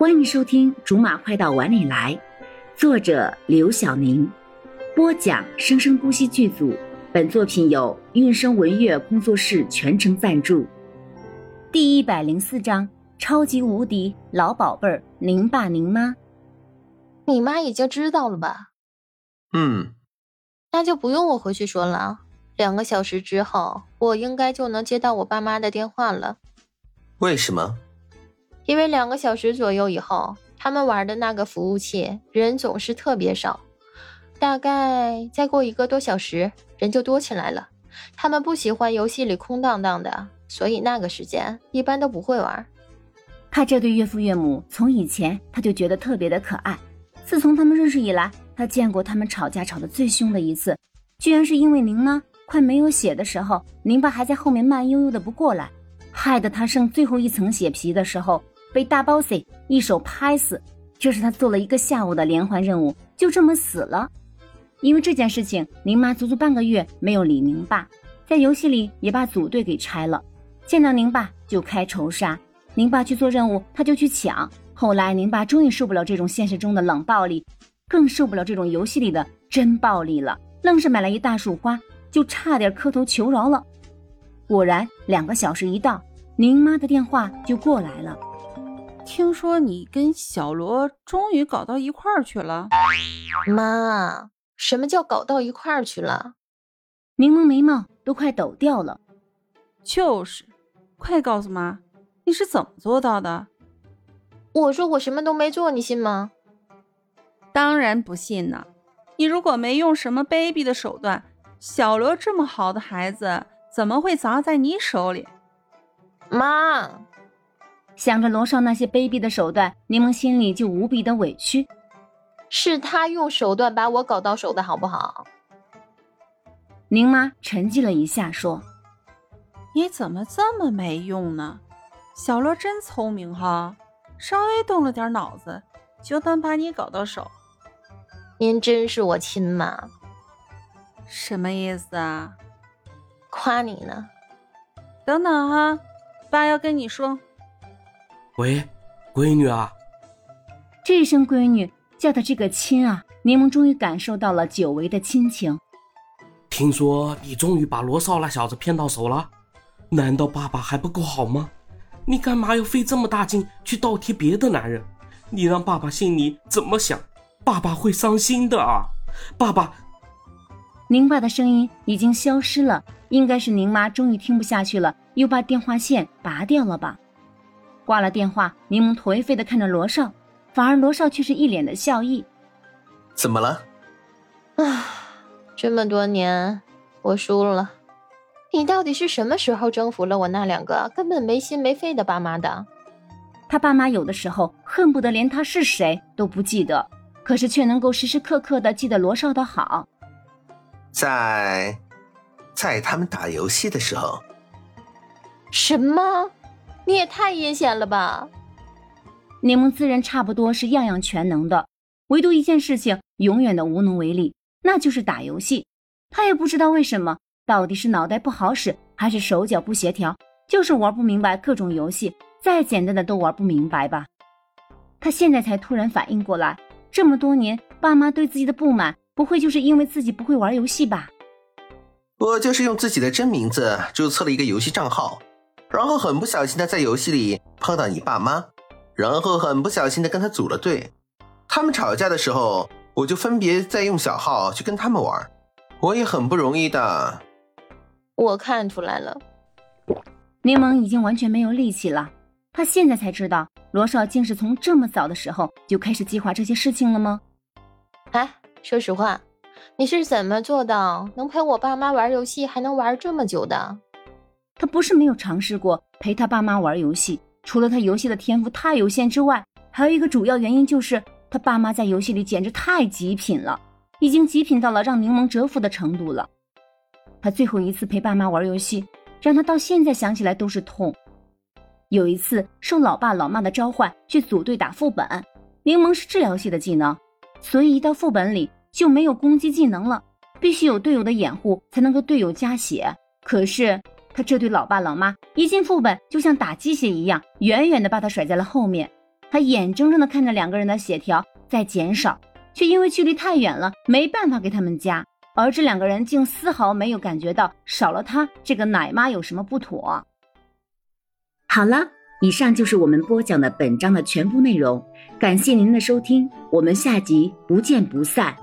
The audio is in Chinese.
欢迎收听《竹马快到碗里来》，作者刘晓宁，播讲生生不息剧组。本作品由韵声文乐工作室全程赞助。第一百零四章：超级无敌老宝贝儿，您爸您妈。你妈已经知道了吧？嗯，那就不用我回去说了。两个小时之后，我应该就能接到我爸妈的电话了。为什么？因为两个小时左右以后，他们玩的那个服务器人总是特别少，大概再过一个多小时，人就多起来了。他们不喜欢游戏里空荡荡的，所以那个时间一般都不会玩。他这对岳父岳母，从以前他就觉得特别的可爱。自从他们认识以来，他见过他们吵架吵得最凶的一次，居然是因为宁妈快没有血的时候，宁爸还在后面慢悠悠的不过来，害得他剩最后一层血皮的时候。被大 boss 一手拍死，这是他做了一个下午的连环任务，就这么死了。因为这件事情，宁妈足足半个月没有理宁爸，在游戏里也把组队给拆了。见到宁爸就开仇杀，宁爸去做任务他就去抢。后来宁爸终于受不了这种现实中的冷暴力，更受不了这种游戏里的真暴力了，愣是买了一大束花，就差点磕头求饶了。果然，两个小时一到，宁妈的电话就过来了。听说你跟小罗终于搞到一块儿去了，妈，什么叫搞到一块儿去了？柠檬眉毛都快抖掉了。就是，快告诉妈，你是怎么做到的？我说我什么都没做，你信吗？当然不信呢。你如果没用什么卑鄙的手段，小罗这么好的孩子怎么会砸在你手里？妈。想着罗少那些卑鄙的手段，柠檬心里就无比的委屈。是他用手段把我搞到手的，好不好？宁妈沉寂了一下，说：“你怎么这么没用呢？小罗真聪明哈，稍微动了点脑子，就能把你搞到手。您真是我亲妈。什么意思啊？夸你呢。等等哈，爸要跟你说。”喂，闺女啊！这一声闺女叫的这个亲啊，柠檬终于感受到了久违的亲情。听说你终于把罗少那小子骗到手了，难道爸爸还不够好吗？你干嘛要费这么大劲去倒贴别的男人？你让爸爸心里怎么想？爸爸会伤心的啊！爸爸，宁爸的声音已经消失了，应该是宁妈终于听不下去了，又把电话线拔掉了吧。挂了电话，柠檬颓废的看着罗少，反而罗少却是一脸的笑意。怎么了？啊，这么多年我输了。你到底是什么时候征服了我那两个根本没心没肺的爸妈的？他爸妈有的时候恨不得连他是谁都不记得，可是却能够时时刻刻的记得罗少的好。在，在他们打游戏的时候。什么？你也太阴险了吧！柠檬自认差不多是样样全能的，唯独一件事情永远的无能为力，那就是打游戏。他也不知道为什么，到底是脑袋不好使，还是手脚不协调，就是玩不明白各种游戏，再简单的都玩不明白吧。他现在才突然反应过来，这么多年爸妈对自己的不满，不会就是因为自己不会玩游戏吧？我就是用自己的真名字注册了一个游戏账号。然后很不小心的在游戏里碰到你爸妈，然后很不小心的跟他组了队。他们吵架的时候，我就分别在用小号去跟他们玩。我也很不容易的。我看出来了，柠檬已经完全没有力气了。他现在才知道，罗少竟是从这么早的时候就开始计划这些事情了吗？哎，说实话，你是怎么做到能陪我爸妈玩游戏，还能玩这么久的？他不是没有尝试过陪他爸妈玩游戏，除了他游戏的天赋太有限之外，还有一个主要原因就是他爸妈在游戏里简直太极品了，已经极品到了让柠檬折服的程度了。他最后一次陪爸妈玩游戏，让他到现在想起来都是痛。有一次受老爸老妈的召唤去组队打副本，柠檬是治疗系的技能，所以一到副本里就没有攻击技能了，必须有队友的掩护才能够队友加血。可是。他这对老爸老妈一进副本，就像打鸡血一样，远远的把他甩在了后面。他眼睁睁地看着两个人的血条在减少，却因为距离太远了，没办法给他们加。而这两个人竟丝毫没有感觉到少了他这个奶妈有什么不妥。好了，以上就是我们播讲的本章的全部内容，感谢您的收听，我们下集不见不散。